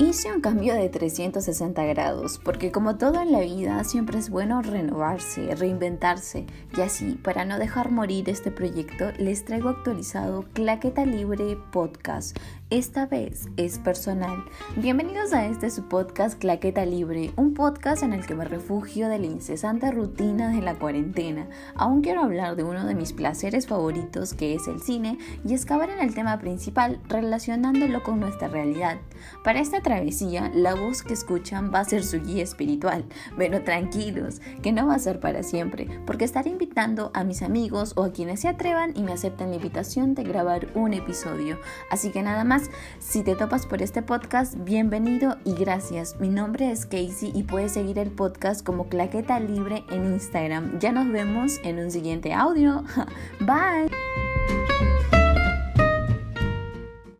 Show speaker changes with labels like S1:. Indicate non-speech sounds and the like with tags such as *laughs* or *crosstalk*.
S1: Hice un cambio de 360 grados, porque como todo en la vida, siempre es bueno renovarse, reinventarse. Y así, para no dejar morir este proyecto, les traigo actualizado Claqueta Libre Podcast. Esta vez es personal. Bienvenidos a este su podcast Claqueta Libre, un podcast en el que me refugio de la incesante rutina de la cuarentena. Aún quiero hablar de uno de mis placeres favoritos, que es el cine, y excavar en el tema principal relacionándolo con nuestra realidad. Para esta travesía, la voz que escuchan va a ser su guía espiritual, pero tranquilos, que no va a ser para siempre, porque estaré invitando a mis amigos o a quienes se atrevan y me acepten la invitación de grabar un episodio. Así que nada más, si te topas por este podcast, bienvenido y gracias. Mi nombre es Casey y puedes seguir el podcast como Claqueta Libre en Instagram. Ya nos vemos en un siguiente audio. *laughs* Bye.